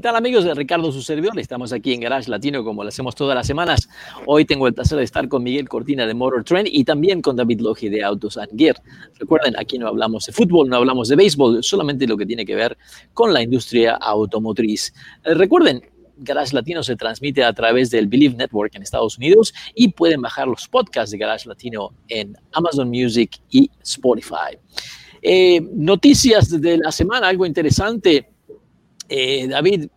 ¿Qué tal amigos Ricardo su servidor? Estamos aquí en Garage Latino como lo hacemos todas las semanas. Hoy tengo el placer de estar con Miguel Cortina de Motor Trend y también con David Logi de Autos and Gear. Recuerden, aquí no hablamos de fútbol, no hablamos de béisbol, solamente lo que tiene que ver con la industria automotriz. Eh, recuerden, Garage Latino se transmite a través del Believe Network en Estados Unidos y pueden bajar los podcasts de Garage Latino en Amazon Music y Spotify. Eh, noticias de la semana, algo interesante eh, David,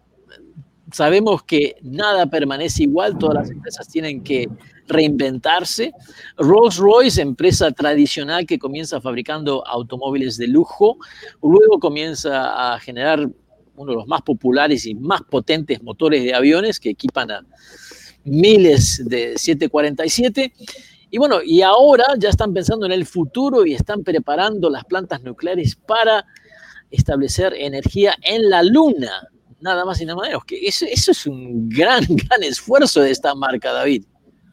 sabemos que nada permanece igual, todas las empresas tienen que reinventarse. Rolls Royce, empresa tradicional que comienza fabricando automóviles de lujo, luego comienza a generar uno de los más populares y más potentes motores de aviones que equipan a miles de 747. Y bueno, y ahora ya están pensando en el futuro y están preparando las plantas nucleares para establecer energía en la luna, nada más y nada menos. Que eso, es un gran, gran esfuerzo de esta marca, David.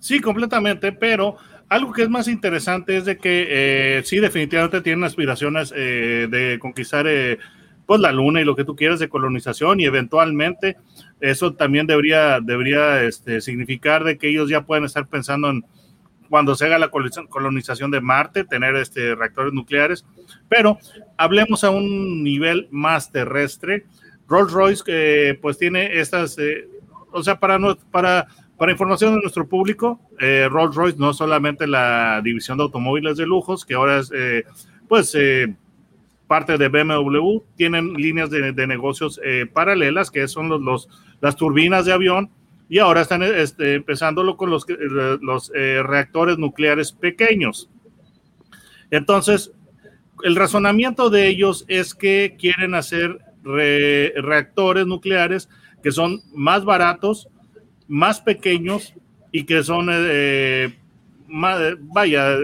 Sí, completamente, pero algo que es más interesante es de que eh, sí, definitivamente tienen aspiraciones eh, de conquistar eh, pues la luna y lo que tú quieras de colonización y eventualmente eso también debería, debería este, significar de que ellos ya pueden estar pensando en cuando se haga la colonización de Marte, tener este, reactores nucleares, pero hablemos a un nivel más terrestre. Rolls Royce, que pues tiene estas, eh, o sea, para, para, para información de nuestro público, eh, Rolls Royce no solamente la división de automóviles de lujos, que ahora es, eh, pues, parte de BMW, tienen líneas de, de negocios paralelas, que son los, los, las turbinas de avión, y ahora están este, empezándolo con los, eh, reactores nucleares pequeños. Entonces, el razonamiento de ellos es que quieren hacer reactores nucleares que son más baratos, más pequeños y que son, eh, vaya,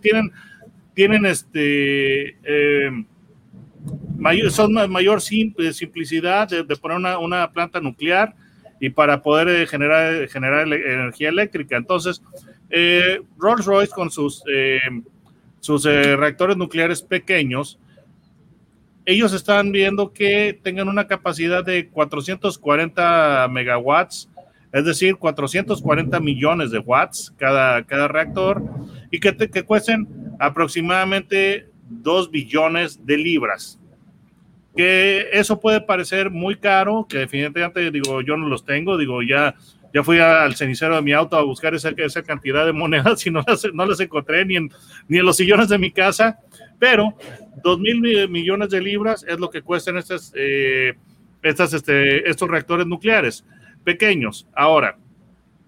tienen, tienen este, eh, mayor, son mayor simplicidad de, poner una, una planta nuclear y para poder eh, generar, generar energía eléctrica. Entonces, eh, Rolls Royce con sus, eh, sus reactores nucleares pequeños, ellos están viendo que tengan una capacidad de 440 megawatts, es decir, 440 millones de watts cada, cada reactor, y que, que cuesten aproximadamente 2 billones de libras que eso puede parecer muy caro, que definitivamente digo, yo no los tengo, digo, ya, ya fui al cenicero de mi auto a buscar esa, esa cantidad de monedas y no las, no las encontré ni en, ni en los sillones de mi casa, pero dos mil millones de libras es lo que cuestan estas, eh, estas, este, estos reactores nucleares pequeños. Ahora,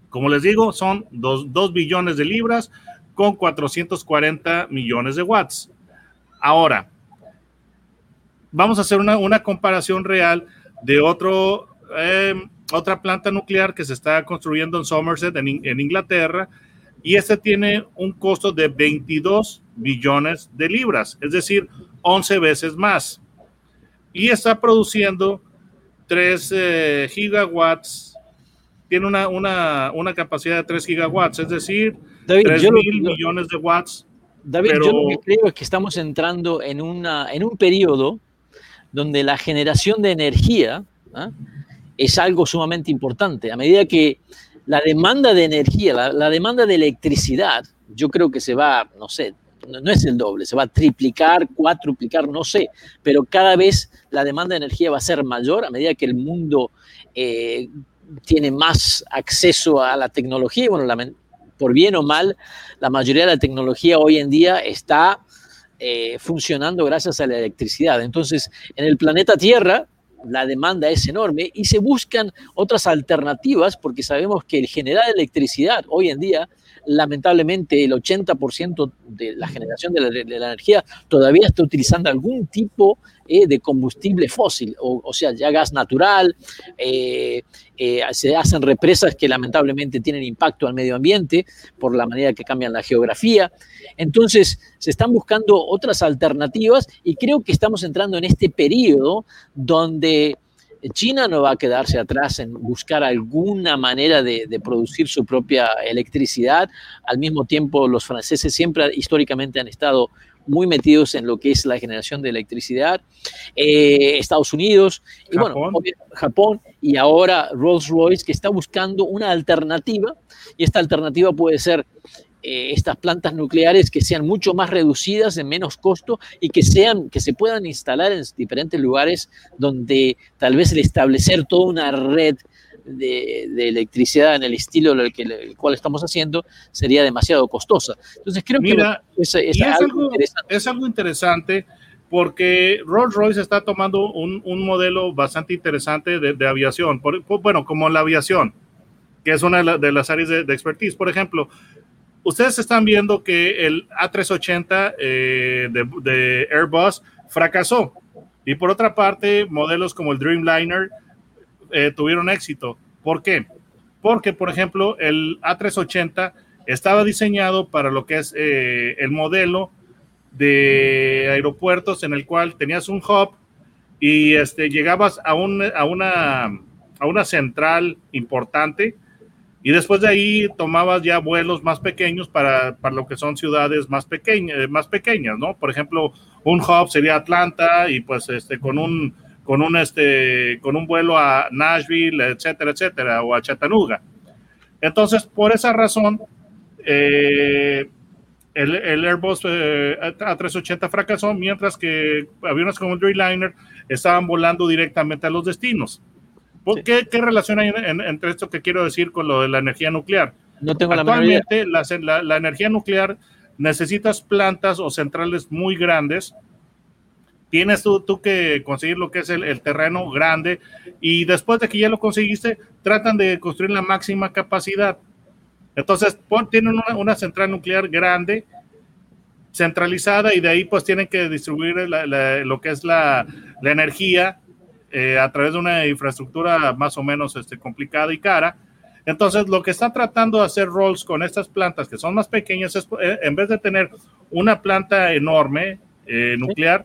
como les digo, son dos, dos billones de libras con 440 millones de watts. Ahora, vamos a hacer una, comparación real de otro, eh, otra planta nuclear que se está construyendo en Somerset, en, Inglaterra, y este tiene un costo de 22 billones de libras, es decir, 11 veces más. Y está produciendo 3 eh, gigawatts, tiene una, una, capacidad de 3 gigawatts, es decir, 3 mil millones de watts. David, yo lo que creo es que estamos entrando en, una, en un periodo donde la generación de energía ¿ah? es algo sumamente importante. A medida que la demanda de energía, la, demanda de electricidad, yo creo que se va, no sé, no, es el doble, se va a triplicar, cuatruplicar, no sé, pero cada vez la demanda de energía va a ser mayor a medida que el mundo eh, tiene más acceso a la tecnología. Bueno, por bien o mal, la mayoría de la tecnología hoy en día está eh, funcionando gracias a la electricidad. Entonces, en el planeta Tierra, la demanda es enorme y se buscan otras alternativas porque sabemos que el generar electricidad hoy en día, lamentablemente el 80% de la generación de la, energía todavía está utilizando algún tipo eh, de combustible fósil, o, sea, ya gas natural, eh, se hacen represas que lamentablemente tienen impacto al medio ambiente por la manera que cambian la geografía. Entonces, se están buscando otras alternativas y creo que estamos entrando en este periodo donde China no va a quedarse atrás en buscar alguna manera de, producir su propia electricidad. Al mismo tiempo, los franceses siempre históricamente han estado muy metidos en lo que es la generación de electricidad. Eh, Estados Unidos y bueno, Japón y ahora Rolls Royce que está buscando una alternativa y esta alternativa puede ser eh, estas plantas nucleares que sean mucho más reducidas, en menos costo y que, sean, que se puedan instalar en diferentes lugares donde tal vez el establecer toda una red de, electricidad en el estilo el, que, el cual estamos haciendo sería demasiado costosa. Entonces creo que es, algo, es, algo, interesante porque Rolls Royce está tomando un, un modelo bastante interesante de, de aviación, bueno, como la aviación, que es una de, las áreas de, de expertise. Por ejemplo, ustedes están viendo que el A380 eh, de, Airbus fracasó. Y por otra parte, modelos como el Dreamliner eh, tuvieron éxito. ¿Por qué? Porque, por ejemplo, el A380 estaba diseñado para lo que es eh, el modelo de aeropuertos en el cual tenías un hub y este, llegabas a, un, a, una, a una central importante y después de ahí tomabas ya vuelos más pequeños para, para lo que son ciudades más, pequeñas, eh, más pequeñas, ¿no? Por ejemplo, un hub sería Atlanta y pues este, con un, con un, este, con un vuelo a Nashville, etcétera, etcétera, o a Chattanooga. Entonces, por esa razón, eh, el, el, Airbus eh, A380 fracasó, mientras que aviones como el Dreamliner estaban volando directamente a los destinos. ¿Qué, ¿Qué, relación hay entre esto que quiero decir con lo de la energía nuclear? No tengo Actualmente, la, la, la, energía nuclear necesitas plantas o centrales muy grandes. Tienes tú, tú que conseguir lo que es el, el, terreno grande y después de que ya lo conseguiste, tratan de construir la máxima capacidad. Entonces, tienen una, una central nuclear grande, centralizada y de ahí pues tienen que distribuir lo que es la, la energía eh, a través de una infraestructura más o menos este, complicada y cara. Entonces, lo que está tratando de hacer Rolls con estas plantas que son más pequeñas es, eh, en vez de tener una planta enorme eh, nuclear,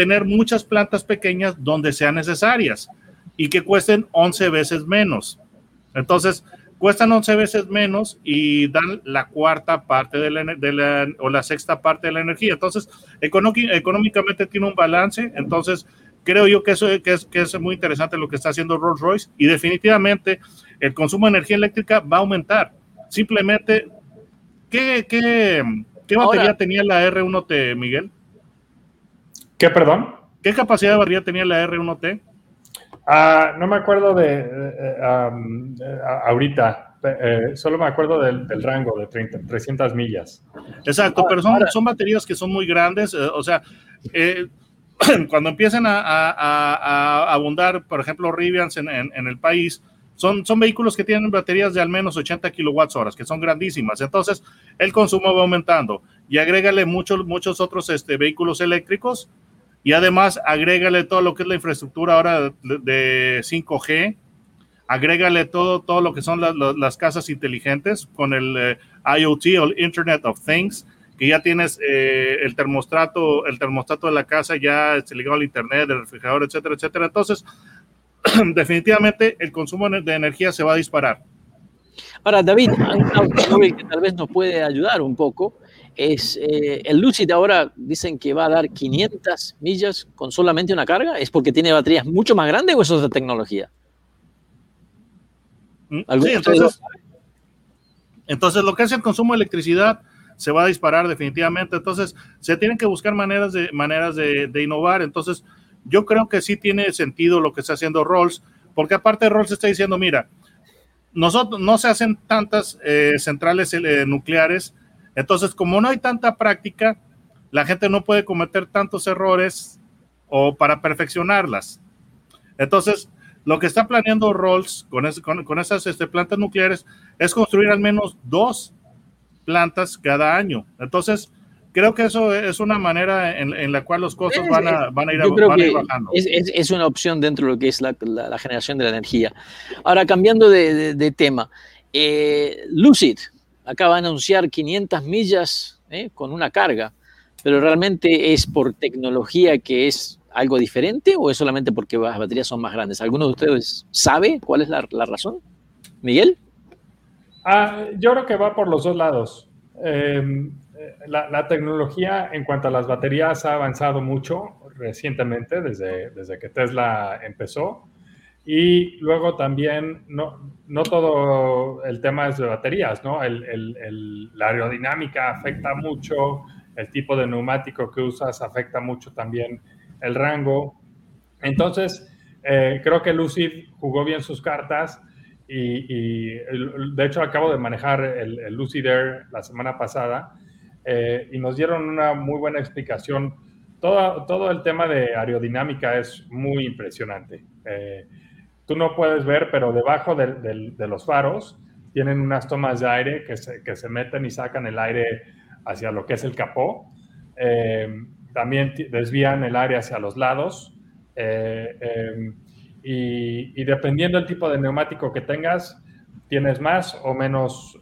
tener muchas plantas pequeñas donde sean necesarias y que cuesten 11 veces menos. Entonces, cuestan 11 veces menos y dan la cuarta parte de la, de la, o la sexta parte de la energía. Entonces, económicamente tiene un balance. Entonces, creo yo que eso que es, que es muy interesante lo que está haciendo Rolls Royce y definitivamente el consumo de energía eléctrica va a aumentar. Simplemente, ¿qué, qué, qué batería tenía la R1T, Miguel? ¿Qué, perdón? ¿Qué capacidad de batería tenía la R1T? Ah, no me acuerdo de ahorita, eh, solo me acuerdo del, rango de 30, 300 millas. Exacto, pero son, son baterías que son muy grandes, eh, o sea, eh, cuando empiezan a, abundar, por ejemplo, Rivians en, el país, son, son, vehículos que tienen baterías de al menos 80 kilowatts horas, que son grandísimas. Entonces, el consumo va aumentando. Y agrégale muchos, muchos otros este, vehículos eléctricos. Y además, agrégale todo lo que es la infraestructura ahora de, 5G. Agrégale todo, todo lo que son las casas inteligentes con el eh, IoT o el Internet of Things que ya tienes eh, el termostato, el termostato de la casa ya está ligado al internet, el refrigerador, etcétera, etcétera. Entonces, definitivamente el consumo de energía se va a disparar. Ahora, David, un automóvil que tal vez nos puede ayudar un poco es eh, el Lucid. Ahora dicen que va a dar 500 millas con solamente una carga. ¿Es porque tiene baterías mucho más grandes o eso es de tecnología? Mm, sí, entonces, entonces, lo que es el consumo de electricidad se va a disparar definitivamente. Entonces, se tienen que buscar maneras de, maneras de, innovar. Entonces, yo creo que sí tiene sentido lo que está haciendo Rolls, porque aparte Rolls está diciendo, mira, nosotros no se hacen tantas eh, centrales eh, nucleares, entonces como no hay tanta práctica, la gente no puede cometer tantos errores o para perfeccionarlas. Entonces, lo que está planeando Rolls con, con, esas este, plantas nucleares es construir al menos dos plantas cada año. Entonces, creo que eso es una manera en, la cual los costos van a, van a ir, bajando. Es, es, una opción dentro de lo que es la, la, generación de la energía. Ahora, cambiando de, de, tema, eh, Lucid acaba de anunciar 500 millas eh, con una carga, pero realmente es por tecnología que es algo diferente o es solamente porque las baterías son más grandes? ¿Alguno de ustedes sabe cuál es la, la razón? Miguel. Ah, yo creo que va por los dos lados. Em, la, tecnología en cuanto a las baterías ha avanzado mucho recientemente, desde, desde que Tesla empezó. Y luego también, no, no todo el tema es de baterías, ¿no? la aerodinámica afecta mucho, el tipo de neumático que usas afecta mucho también el rango. Entonces, eh, creo que Lucid jugó bien sus cartas y, de hecho acabo de manejar el, el Lucid Air la semana pasada eh, y nos dieron una muy buena explicación. Todo, todo el tema de aerodinámica es muy impresionante. Eh, tú no puedes ver, pero debajo de, los faros tienen unas tomas de aire que se, que se, meten y sacan el aire hacia lo que es el capó. Eh, también desvían el aire hacia los lados. Y, y, dependiendo del tipo de neumático que tengas, tienes más o menos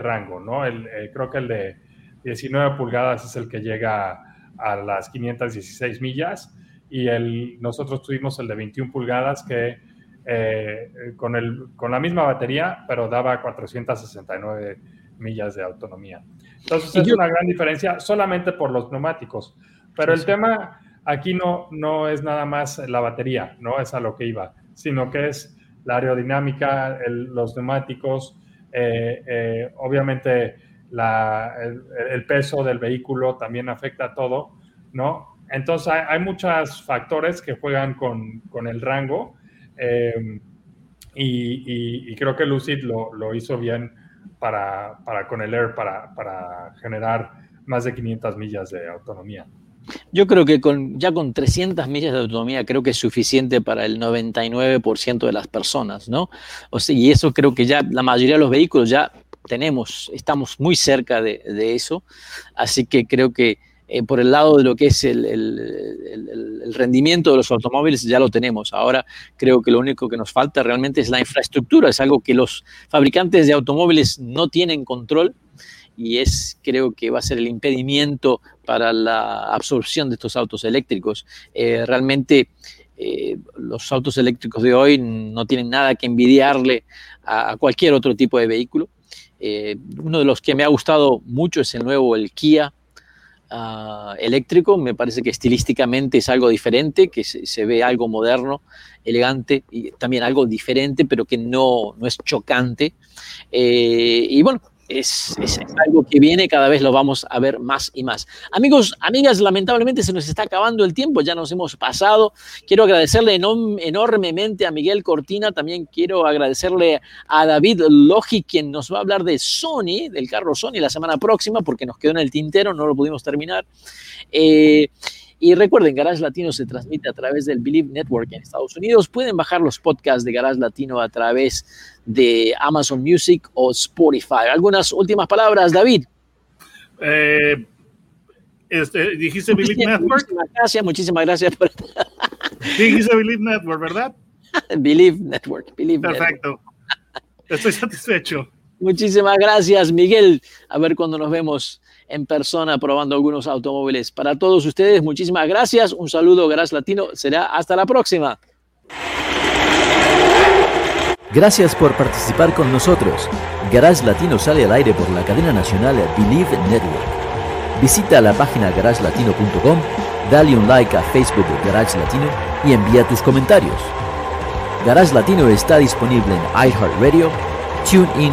rango, ¿no? El, creo que el de 19 pulgadas es el que llega a las 516 millas y el, nosotros tuvimos el de 21 pulgadas que eh, con, el, con la misma batería, pero daba 469 millas de autonomía. Entonces es una gran diferencia solamente por los neumáticos. Pero el tema aquí no, no es nada más la batería, no es a lo que iba, sino que es la aerodinámica, los neumáticos, eh, eh, obviamente el, peso del vehículo también afecta a todo, ¿no? Entonces hay, muchos factores que juegan con, con el rango eh, y, y, creo que Lucid lo, lo hizo bien para, para, con el Air para, para generar más de 500 millas de autonomía. Yo creo que con, ya con 300 millas de autonomía creo que es suficiente para el 99% de las personas, ¿no? O sea, y eso creo que ya la mayoría de los vehículos ya tenemos, estamos muy cerca de, eso, así que creo que eh, por el lado de lo que es el, rendimiento de los automóviles ya lo tenemos. Ahora creo que lo único que nos falta realmente es la infraestructura, es algo que los fabricantes de automóviles no tienen control y es creo que va a ser el impedimento para la absorción de estos autos eléctricos. Eh, realmente eh, los autos eléctricos de hoy no tienen nada que envidiarle a cualquier otro tipo de vehículo. Eh, uno de los que me ha gustado mucho es el nuevo, el Kia ah, eléctrico. Me parece que estilísticamente es algo diferente, que se, ve algo moderno, elegante y también algo diferente, pero que no, no es chocante. Eh, y bueno, es, algo que viene, cada vez lo vamos a ver más y más. Amigos, amigas, lamentablemente se nos está acabando el tiempo, ya nos hemos pasado. Quiero agradecerle enormemente a Miguel Cortina, también quiero agradecerle a David Logi, quien nos va a hablar de Sony, del carro Sony la semana próxima, porque nos quedó en el tintero, no lo pudimos terminar. Eh, y recuerden, Garage Latino se transmite a través del Believe Network en Estados Unidos. Pueden bajar los podcasts de Garage Latino a través de Amazon Music o Spotify. ¿Algunas últimas palabras, David? Eh, este, dijiste Believe Network. Muchísimas gracias, muchísimas gracias. dijiste Believe Network, ¿verdad? Believe Network. Perfecto. Estoy satisfecho. Muchísimas gracias, Miguel. A ver cuando nos vemos en persona probando algunos automóviles. Para todos ustedes, muchísimas gracias. Un saludo, Garage Latino. Será hasta la próxima. Gracias por participar con nosotros. Garage Latino sale al aire por la cadena nacional Believe Network. Visita la página garagelatino.com, dale un like a Facebook de Garage Latino y envía tus comentarios. Garage Latino está disponible en iHeartRadio, TuneIn,